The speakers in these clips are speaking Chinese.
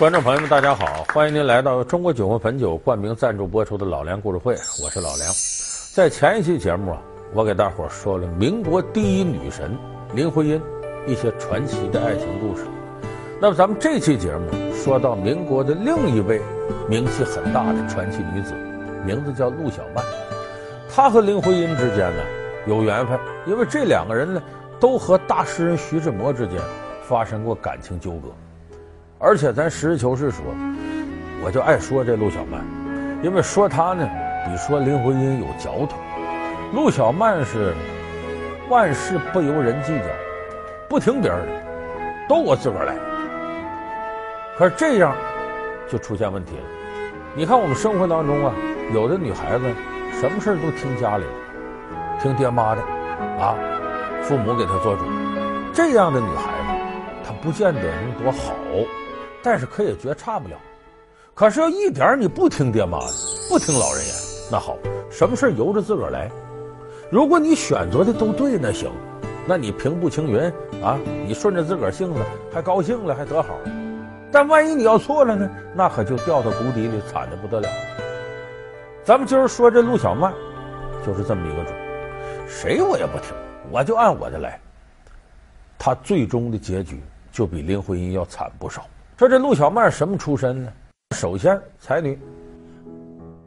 观众朋友们，大家好！欢迎您来到中国酒魂汾酒冠名赞助播出的老梁故事会，我是老梁。在前一期节目啊，我给大伙说了民国第一女神林徽因一些传奇的爱情故事。那么咱们这期节目说到民国的另一位名气很大的传奇女子，名字叫陆小曼。她和林徽因之间呢有缘分，因为这两个人呢都和大诗人徐志摩之间发生过感情纠葛。而且咱实事求是说，我就爱说这陆小曼，因为说她呢，比说林徽因有嚼头。陆小曼是万事不由人计较，不听别人的，都我自个儿来。可是这样就出现问题了。你看我们生活当中啊，有的女孩子什么事都听家里，听爹妈的，啊，父母给她做主。这样的女孩子，她不见得能多好。但是可也觉差不了，可是要一点你不听爹妈的，不听老人言，那好，什么事由着自个儿来。如果你选择的都对，那行，那你平步青云啊，你顺着自个儿性子，还高兴了，还得好。但万一你要错了呢，那可就掉到谷底里，惨的不得了。咱们今儿说这陆小曼，就是这么一个主，谁我也不听，我就按我的来。她最终的结局就比林徽因要惨不少。说这陆小曼什么出身呢？首先，才女。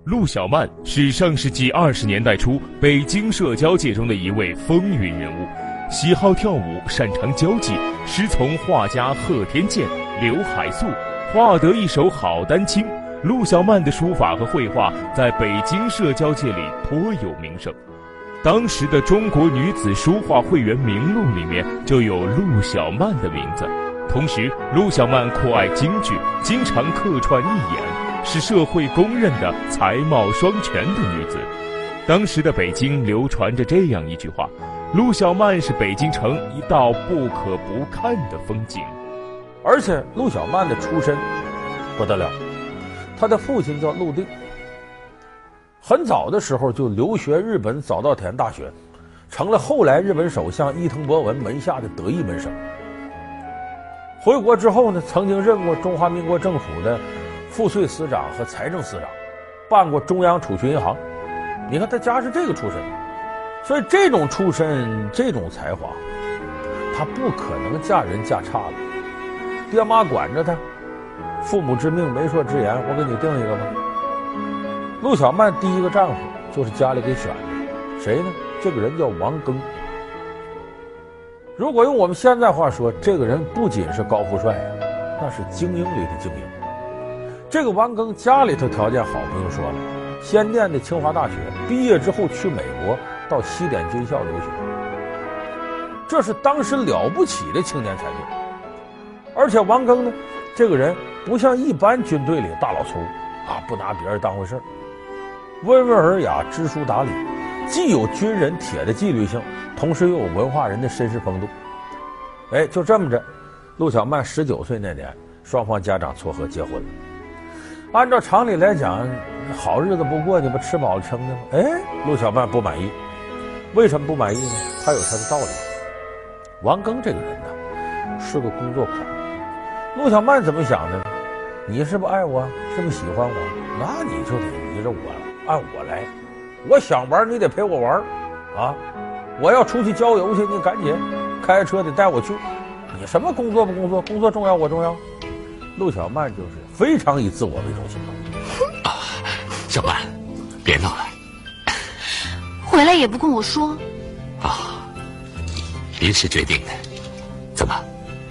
陆小曼是上世纪二十年代初北京社交界中的一位风云人物，喜好跳舞，擅长交际，师从画家贺天健、刘海粟，画得一手好丹青。陆小曼的书法和绘画在北京社交界里颇有名声，当时的《中国女子书画会员名录》里面就有陆小曼的名字。同时，陆小曼酷爱京剧，经常客串义演，是社会公认的才貌双全的女子。当时的北京流传着这样一句话：“陆小曼是北京城一道不可不看的风景。”而且，陆小曼的出身不得了，她的父亲叫陆定，很早的时候就留学日本早稻田大学，成了后来日本首相伊藤博文门下的得意门生。回国之后呢，曾经任过中华民国政府的赋税司长和财政司长，办过中央储蓄银行。你看他家是这个出身，所以这种出身、这种才华，他不可能嫁人嫁差了。爹妈管着他，父母之命，媒妁之言，我给你定一个吧。陆小曼第一个丈夫就是家里给选的，谁呢？这个人叫王庚。如果用我们现在话说，这个人不仅是高富帅呀，那是精英里的精英。这个王庚家里头条件好，不用说了，先念的清华大学，毕业之后去美国到西点军校留学，这是当时了不起的青年才俊。而且王庚呢，这个人不像一般军队里大老粗啊，不拿别人当回事儿，温文尔雅，知书达理。既有军人铁的纪律性，同时又有文化人的绅士风度。哎，就这么着，陆小曼十九岁那年，双方家长撮合结婚了。按照常理来讲，好日子不过你不吃饱了撑的吗？哎，陆小曼不满意。为什么不满意呢？他有他的道理。王庚这个人呢，是个工作狂。陆小曼怎么想的呢？你是不爱我？是不喜欢我？那你就得依着我，按我来。我想玩，你得陪我玩，啊！我要出去郊游去，你赶紧开车得带我去。你什么工作不工作？工作重要，我重要。陆小曼就是非常以自我为中心 啊！小曼，别闹了，回来也不跟我说。啊，临时决定的。怎么，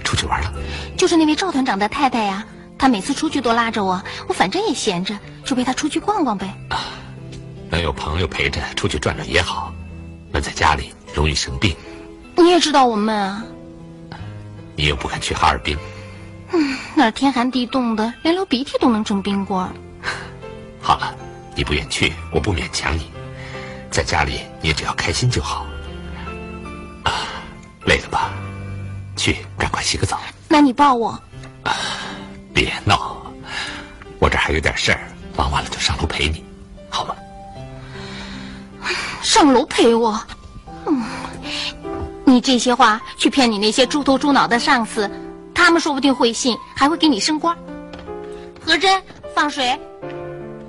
出去玩了？就是那位赵团长的太太呀，她每次出去都拉着我，我反正也闲着，就陪她出去逛逛呗。啊。能有朋友陪着出去转转也好，闷在家里容易生病。你也知道我闷啊。你又不肯去哈尔滨。嗯，那儿天寒地冻的，连流鼻涕都能成冰棍。好了，你不愿去，我不勉强你。在家里，你只要开心就好。啊，累了吧？去，赶快洗个澡。那你抱我。啊，别闹，我这还有点事儿，忙完了就上楼陪你，好吗？上楼陪我，嗯，你这些话去骗你那些猪头猪脑的上司，他们说不定会信，还会给你升官。和珅，放水。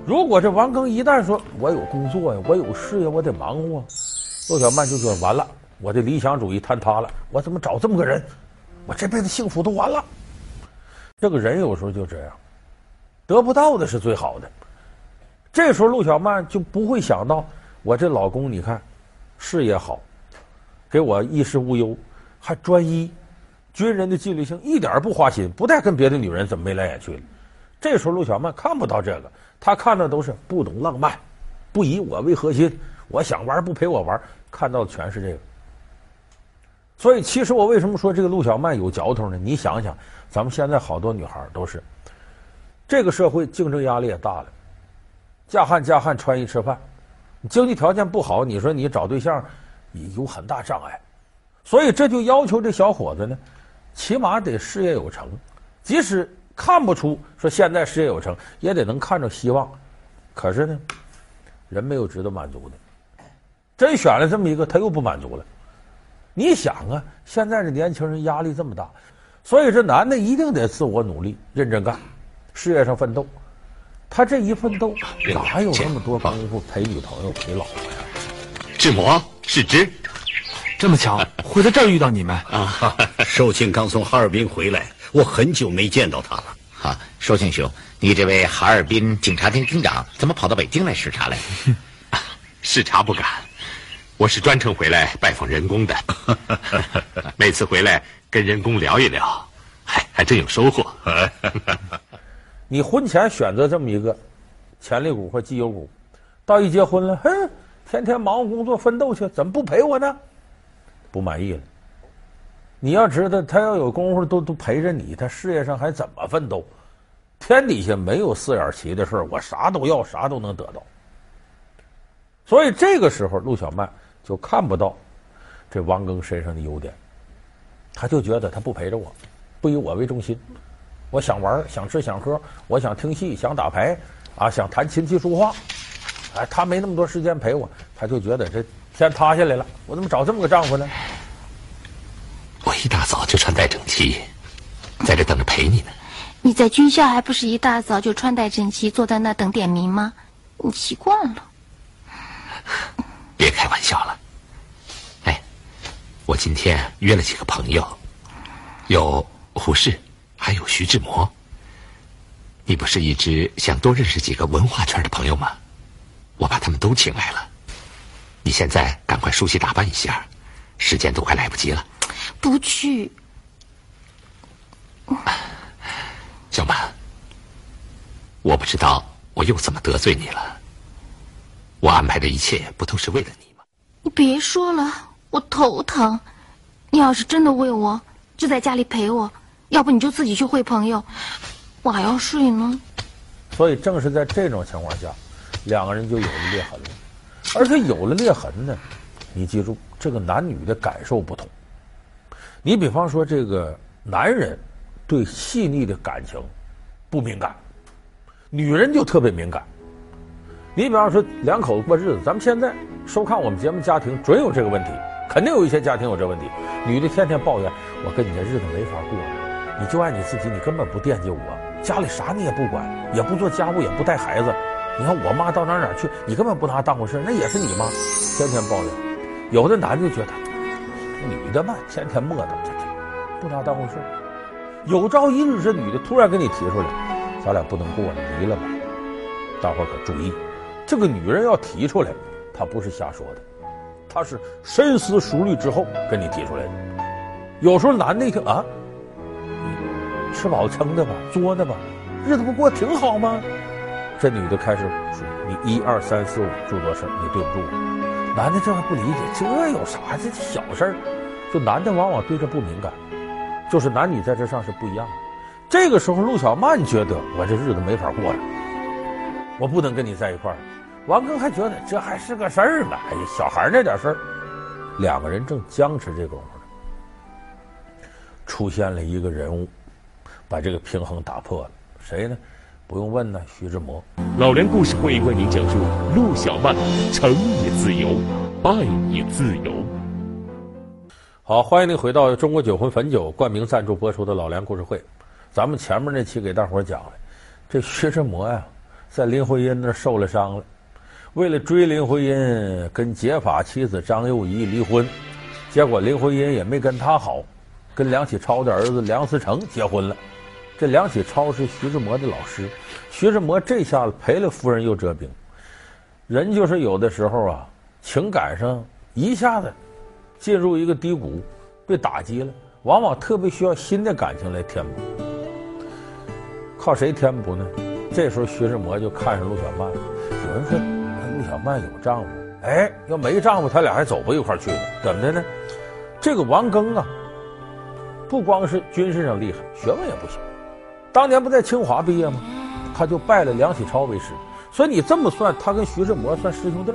如果这王庚一旦说我有工作呀，我有事业，我得忙活，陆小曼就说完了，我的理想主义坍塌了，我怎么找这么个人？我这辈子幸福都完了。这个人有时候就这样，得不到的是最好的。这时候陆小曼就不会想到，我这老公你看，事业好，给我衣食无忧，还专一，军人的纪律性一点不花心，不带跟别的女人怎么眉来眼去了。这时候陆小曼看不到这个。她看到都是不懂浪漫，不以我为核心，我想玩不陪我玩，看到的全是这个。所以，其实我为什么说这个陆小曼有嚼头呢？你想想，咱们现在好多女孩都是，这个社会竞争压力也大了，嫁汉嫁汉穿衣吃饭，经济条件不好，你说你找对象也有很大障碍，所以这就要求这小伙子呢，起码得事业有成，即使。看不出说现在事业有成，也得能看着希望。可是呢，人没有值得满足的。真选了这么一个，他又不满足了。你想啊，现在这年轻人压力这么大，所以这男的一定得自我努力，认真干，事业上奋斗。他这一奋斗，哪有那么多功夫陪女朋友、陪老婆呀？志摩，是之，这么巧 会在这儿遇到你们啊！寿庆刚从哈尔滨回来。我很久没见到他了。啊，寿庆兄，你这位哈尔滨警察厅厅长怎么跑到北京来视察来？啊，视察不敢，我是专程回来拜访人工的。每次回来跟人工聊一聊，还还真有收获。你婚前选择这么一个潜力股或绩优股，到一结婚了，哼，天天忙活工作奋斗去，怎么不陪我呢？不满意了。你要知道，他要有功夫都都陪着你，他事业上还怎么奋斗？天底下没有四眼齐的事儿，我啥都要，啥都能得到。所以这个时候，陆小曼就看不到这王庚身上的优点，他就觉得他不陪着我，不以我为中心。我想玩，想吃，想喝，我想听戏，想打牌，啊，想弹琴棋书画，哎，他没那么多时间陪我，他就觉得这天塌下来了，我怎么找这么个丈夫呢？我一大早就穿戴整齐，在这等着陪你呢。你在军校还不是一大早就穿戴整齐，坐在那等点名吗？你习惯了。别开玩笑了。哎，我今天约了几个朋友，有胡适，还有徐志摩。你不是一直想多认识几个文化圈的朋友吗？我把他们都请来了。你现在赶快梳洗打扮一下，时间都快来不及了。不去，小曼，我不知道我又怎么得罪你了。我安排的一切不都是为了你吗？你别说了，我头疼。你要是真的为我，就在家里陪我；要不你就自己去会朋友，我还要睡呢。所以正是在这种情况下，两个人就有了裂痕了。而且有了裂痕呢，你记住，这个男女的感受不同。你比方说，这个男人对细腻的感情不敏感，女人就特别敏感。你比方说，两口子过日子，咱们现在收看我们节目，家庭准有这个问题，肯定有一些家庭有这问题。女的天天抱怨，我跟你这日子没法过了，你就爱你自己，你根本不惦记我，家里啥你也不管，也不做家务，也不带孩子。你看我妈到哪哪去，你根本不拿当回事，那也是你妈，天天抱怨。有的男的觉得。女的嘛，天天磨叨，不拿当回事。有朝一日，这女的突然给你提出来，咱俩不能过了，离了吧。大伙可注意，这个女人要提出来，她不是瞎说的，她是深思熟虑之后跟你提出来的。有时候男的一听啊，吃饱撑的吧，作的吧，日子不过挺好吗？这女的开始说，你一二三四五诸多事你对不住我。男的这还不理解，这有啥？这小事儿。就男的往往对这不敏感，就是男女在这上是不一样的。这个时候，陆小曼觉得我这日子没法过了，我不能跟你在一块儿。王庚还觉得这还是个事儿呢，哎呀，小孩那点事儿。两个人正僵持这功夫呢，出现了一个人物，把这个平衡打破了。谁呢？不用问呢，徐志摩。老梁故事会为您讲述陆小曼成也自由，败也自由。好，欢迎您回到中国酒魂汾酒冠名赞助播出的《老梁故事会》。咱们前面那期给大伙儿讲了，这徐志摩呀，在林徽因那儿受了伤了，为了追林徽因，跟结发妻子张幼仪离婚，结果林徽因也没跟他好，跟梁启超的儿子梁思成结婚了。这梁启超是徐志摩的老师，徐志摩这下子赔了夫人又折兵。人就是有的时候啊，情感上一下子进入一个低谷，被打击了，往往特别需要新的感情来填补。靠谁填补呢？这时候徐志摩就看上陆小曼了。有人说，陆小曼有丈夫，哎，要没丈夫，他俩还走不一块去呢？怎么的呢？这个王庚啊，不光是军事上厉害，学问也不行。当年不在清华毕业吗？他就拜了梁启超为师。所以你这么算，他跟徐志摩算师兄弟。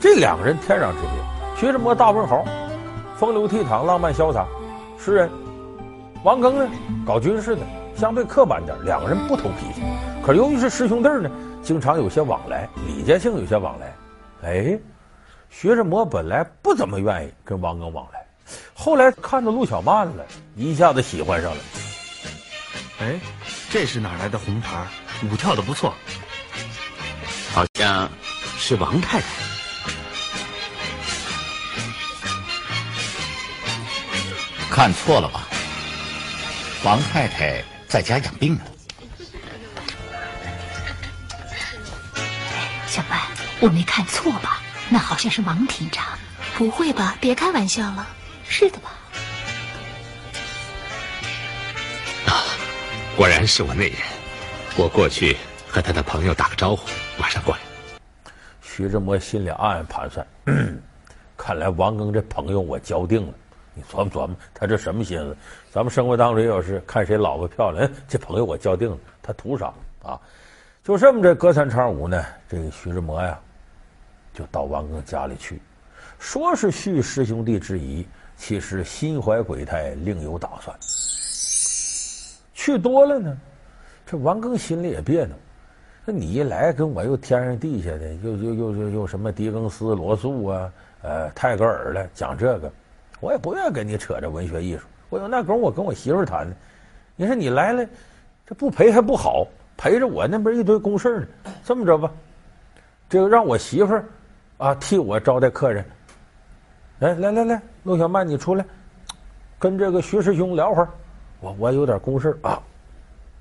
这两个人天壤之别。徐志摩大文豪，风流倜傥、浪漫潇洒，诗人；王庚呢，搞军事的。相对刻板点，两个人不投脾气，可由于是师兄弟呢，经常有些往来，礼节性有些往来。哎，徐志摩本来不怎么愿意跟王庚往来，后来看到陆小曼了，一下子喜欢上了。哎，这是哪来的红牌？舞跳的不错，好像是王太太。看错了吧？王太太。在家养病呢。小曼，我没看错吧？那好像是王厅长。不会吧？别开玩笑了。是的吧？果然是我内人。我过去和他的朋友打个招呼，马上过来。徐志摩心里暗暗盘算：看来王庚这朋友我交定了。你琢磨琢磨，他这什么心思？咱们生活当中也有时看谁老婆漂亮，这朋友我交定了，他图啥啊？就这么这隔三差五呢，这个徐志摩呀，就到王庚家里去，说是叙师兄弟之谊，其实心怀鬼胎，另有打算。去多了呢，这王庚心里也别扭。那你一来跟我又天上地下的，又又又又又什么狄更斯、罗素啊，呃，泰戈尔了，讲这个。我也不愿意跟你扯这文学艺术，我有那功夫我跟我媳妇谈呢。你说你来了，这不陪还不好，陪着我那边一堆公事呢。这么着吧，这个让我媳妇啊替我招待客人。来来来来，陆小曼你出来，跟这个徐师兄聊会儿。我我有点公事啊，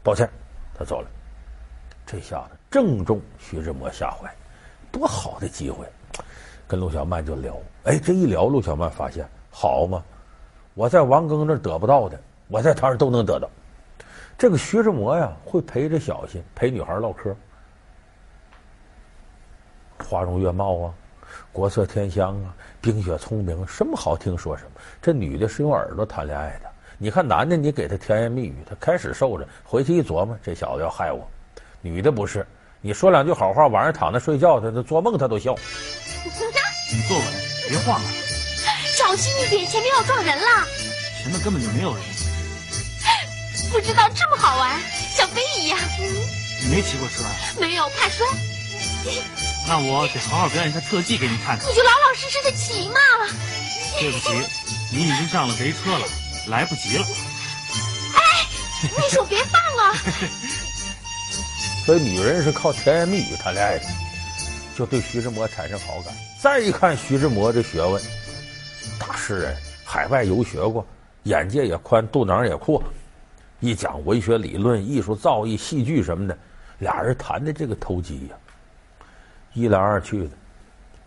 抱歉，他走了。这下子正中徐志摩下怀，多好的机会，跟陆小曼就聊。哎，这一聊，陆小曼发现。好嘛，我在王庚那得不到的，我在他那儿都能得到。这个徐志摩呀，会陪着小心，陪女孩唠嗑，花容月貌啊，国色天香啊，冰雪聪明，什么好听说什么。这女的是用耳朵谈恋爱的，你看男的，你给他甜言蜜语，他开始受着，回去一琢磨，这小子要害我。女的不是，你说两句好话，晚上躺着睡觉，他他做梦他都笑。你坐稳，别晃了。小心一点，前面要撞人了。前面根本就没有人。不知道这么好玩，像飞一样。你没骑过车啊？没有，怕摔。那我得好好表演一下特技给你看看。你就老老实实的骑嘛。对不起，你已经上了贼车了，来不及了。哎，秘书别放了。所以女人是靠甜言蜜语谈恋爱的，就对徐志摩产生好感。再一看徐志摩这学问。大诗人，海外游学过，眼界也宽，肚囊也阔。一讲文学理论、艺术造诣、戏剧什么的，俩人谈的这个投机呀，一来二去的，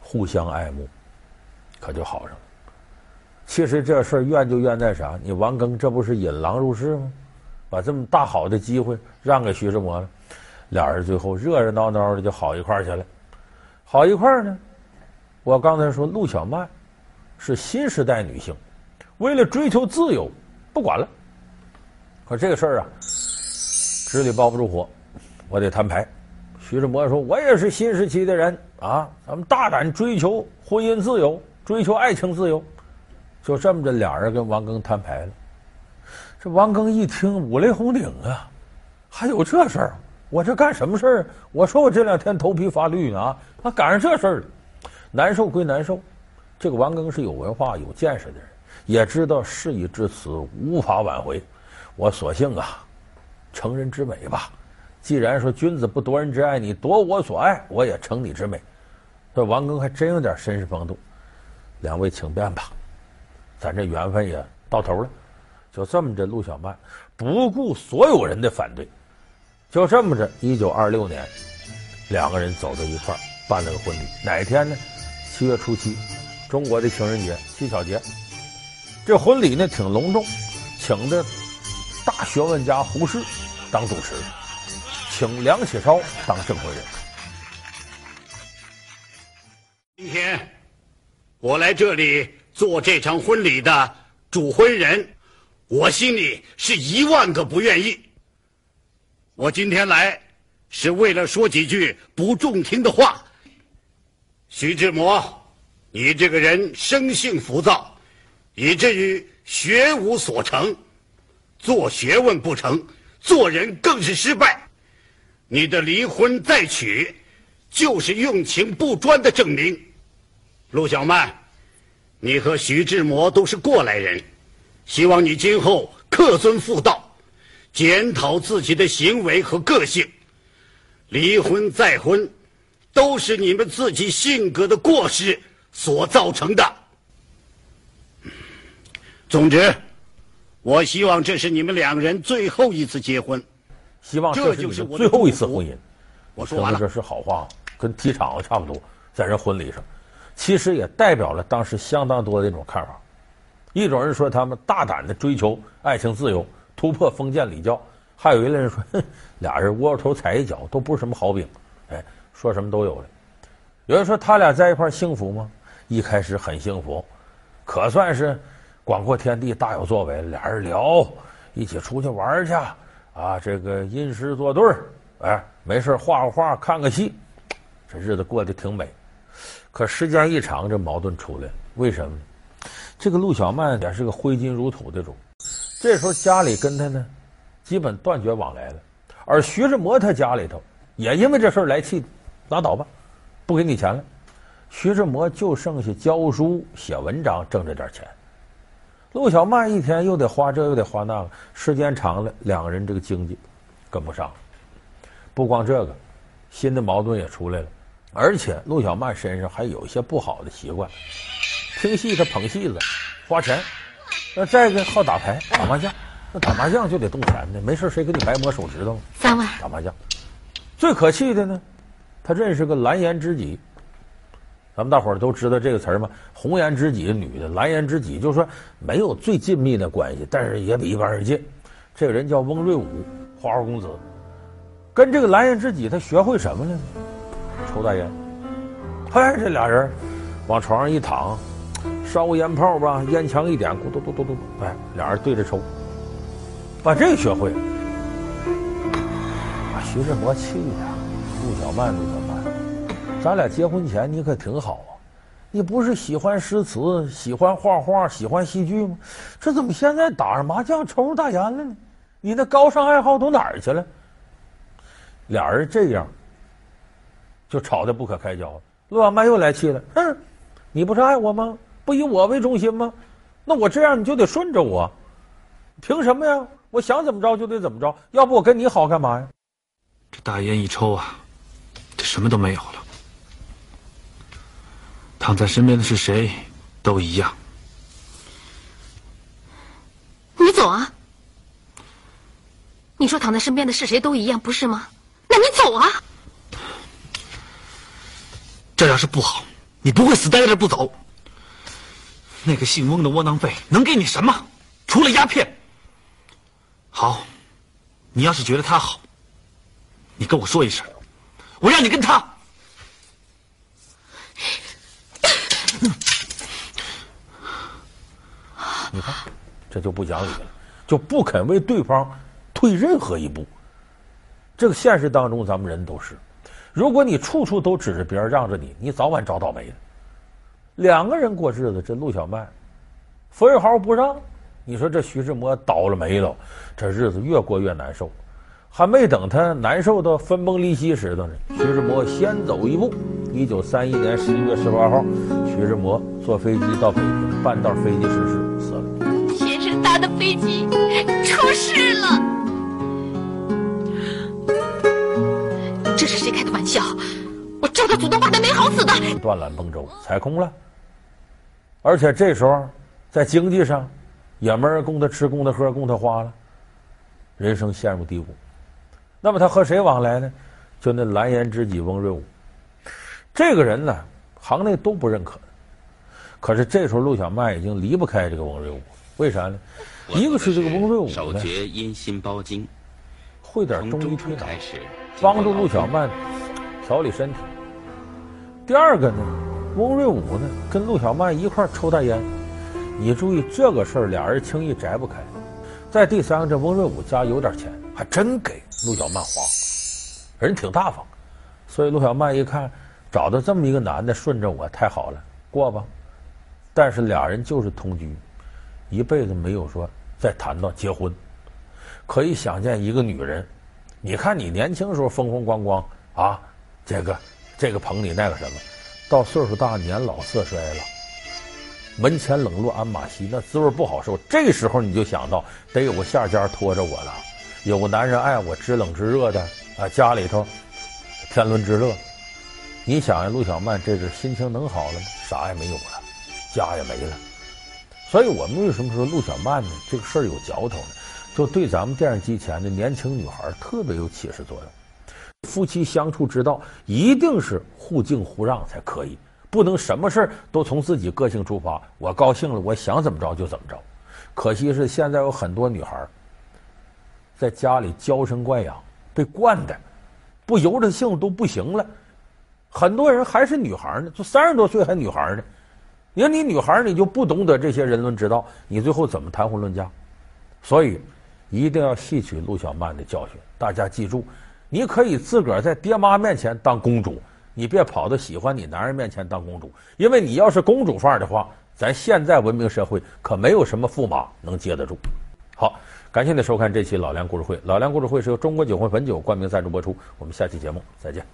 互相爱慕，可就好上了。其实这事儿怨就怨在啥？你王庚这不是引狼入室吗？把这么大好的机会让给徐志摩了，俩人最后热热闹闹的就好一块儿去了。好一块儿呢？我刚才说陆小曼。是新时代女性，为了追求自由，不管了。可这个事儿啊，纸里包不住火，我得摊牌。徐志摩说：“我也是新时期的人啊，咱们大胆追求婚姻自由，追求爱情自由。”就这么着，俩人跟王庚摊牌了。这王庚一听，五雷轰顶啊，还有这事儿？我这干什么事儿？我说我这两天头皮发绿呢啊，他赶上这事儿了，难受归难受。这个王庚是有文化、有见识的人，也知道事已至此无法挽回，我索性啊，成人之美吧，既然说君子不夺人之爱，你夺我所爱，我也成你之美。这王庚还真有点绅士风度。两位请便吧，咱这缘分也到头了。就这么着，陆小曼不顾所有人的反对，就这么着，一九二六年，两个人走到一块儿办了个婚礼。哪天呢？七月初七，中国的情人节七巧节。这婚礼呢挺隆重，请的大学问家胡适当主持，请梁启超当证婚人。今天我来这里做这场婚礼的主婚人。我心里是一万个不愿意。我今天来是为了说几句不中听的话。徐志摩，你这个人生性浮躁，以至于学无所成，做学问不成，做人更是失败。你的离婚再娶，就是用情不专的证明。陆小曼，你和徐志摩都是过来人。希望你今后恪遵妇道，检讨自己的行为和个性。离婚再婚，都是你们自己性格的过失所造成的。总之，我希望这是你们两人最后一次结婚。希望这就是最后一次婚姻。我说完了，这是好话，跟提场子差不多，在这婚礼上，其实也代表了当时相当多的一种看法。一种人说他们大胆的追求爱情自由，突破封建礼教；还有一类人说，哼，俩人窝头踩一脚，都不是什么好饼。哎，说什么都有了。有人说他俩在一块幸福吗？一开始很幸福，可算是广阔天地，大有作为。俩人聊，一起出去玩去，啊，这个吟诗作对儿，哎，没事画个画，看个戏，这日子过得挺美。可时间一长，这矛盾出来了，为什么呢？这个陆小曼也是个挥金如土的主，这时候家里跟他呢，基本断绝往来了。而徐志摩他家里头也因为这事儿来气，拉倒吧，不给你钱了。徐志摩就剩下教书写文章挣这点钱，陆小曼一天又得花这又得花那个，时间长了，两个人这个经济跟不上。不光这个，新的矛盾也出来了，而且陆小曼身上还有一些不好的习惯。听戏他捧戏子，花钱；那再一个好打牌、打麻将。那打麻将就得动钱的，没事谁给你白摸手指头？三万打麻将。最可气的呢，他认识个蓝颜知己。咱们大伙儿都知道这个词儿吗？红颜知己女的，蓝颜知己，就是说没有最亲密的关系，但是也比一般人近。这个人叫翁瑞武，花花公子。跟这个蓝颜知己，他学会什么了呢？抽大烟。哎，这俩人往床上一躺。烧个烟泡吧，烟枪一点，咕嘟嘟嘟嘟，哎，俩人对着抽，把这个学会了。徐志摩气的，陆小曼，陆小曼，咱俩结婚前你可挺好啊，你不是喜欢诗词，喜欢画画，喜欢戏剧吗？这怎么现在打上麻将，抽上大烟了呢？你那高尚爱好都哪儿去了？俩人这样就吵得不可开交了。陆小曼又来气了，哼，你不是爱我吗？不以我为中心吗？那我这样你就得顺着我，凭什么呀？我想怎么着就得怎么着，要不我跟你好干嘛呀？这大烟一抽啊，这什么都没有了。躺在身边的是谁，都一样。你走啊！你说躺在身边的是谁都一样，不是吗？那你走啊！这要是不好，你不会死待在这不走。那个姓翁的窝囊废能给你什么？除了鸦片。好，你要是觉得他好，你跟我说一声，我让你跟他。你看，这就不讲理了，就不肯为对方退任何一步。这个现实当中，咱们人都是，如果你处处都指着别人让着你，你早晚找倒霉的。两个人过日子，这陆小曼分毫不让。你说这徐志摩倒了霉了，这日子越过越难受。还没等他难受到分崩离析时候呢，徐志摩先走一步。一九三一年十一月十八号，徐志摩坐飞机到北京，半道飞机失事死了。先生搭的飞机出事了。断缆崩舟，踩空了。而且这时候在经济上也没人供他吃、供他喝、供他花了，人生陷入低谷。那么他和谁往来呢？就那蓝颜知己翁瑞武。这个人呢，行内都不认可。可是这时候陆小曼已经离不开这个翁瑞武，为啥呢？一个是这个翁瑞武呢，手心包经，会点中医推拿，帮助陆小曼调理身体。第二个呢，翁瑞武呢跟陆小曼一块抽大烟，你注意这个事儿，俩人轻易摘不开。再第三个，这翁瑞武家有点钱，还真给陆小曼花，人挺大方。所以陆小曼一看，找到这么一个男的顺着我，太好了，过吧。但是俩人就是同居，一辈子没有说再谈到结婚。可以想见一个女人，你看你年轻时候风风光光啊，这个。这个捧你那个什么，到岁数大年老色衰了，门前冷落鞍马稀，那滋味不好受。这时候你就想到得有个下家拖着我了，有个男人爱我知冷知热的啊，家里头天伦之乐。你想呀，陆小曼这阵心情能好了吗？啥也没有了，家也没了。所以我们为什么说陆小曼呢？这个事儿有嚼头呢？就对咱们电视机前的年轻女孩特别有启示作用。夫妻相处之道，一定是互敬互让才可以，不能什么事儿都从自己个性出发。我高兴了，我想怎么着就怎么着。可惜是现在有很多女孩在家里娇生惯养，被惯的不由着性都不行了。很多人还是女孩呢，就三十多岁还女孩呢。你看你女孩，你就不懂得这些人伦之道，你最后怎么谈婚论嫁？所以一定要吸取陆小曼的教训。大家记住。你可以自个儿在爹妈面前当公主，你别跑到喜欢你男人面前当公主，因为你要是公主范儿的话，咱现在文明社会可没有什么驸马能接得住。好，感谢您收看这期老梁故事会，老梁故事会是由中国酒会汾酒冠名赞助播出，我们下期节目再见。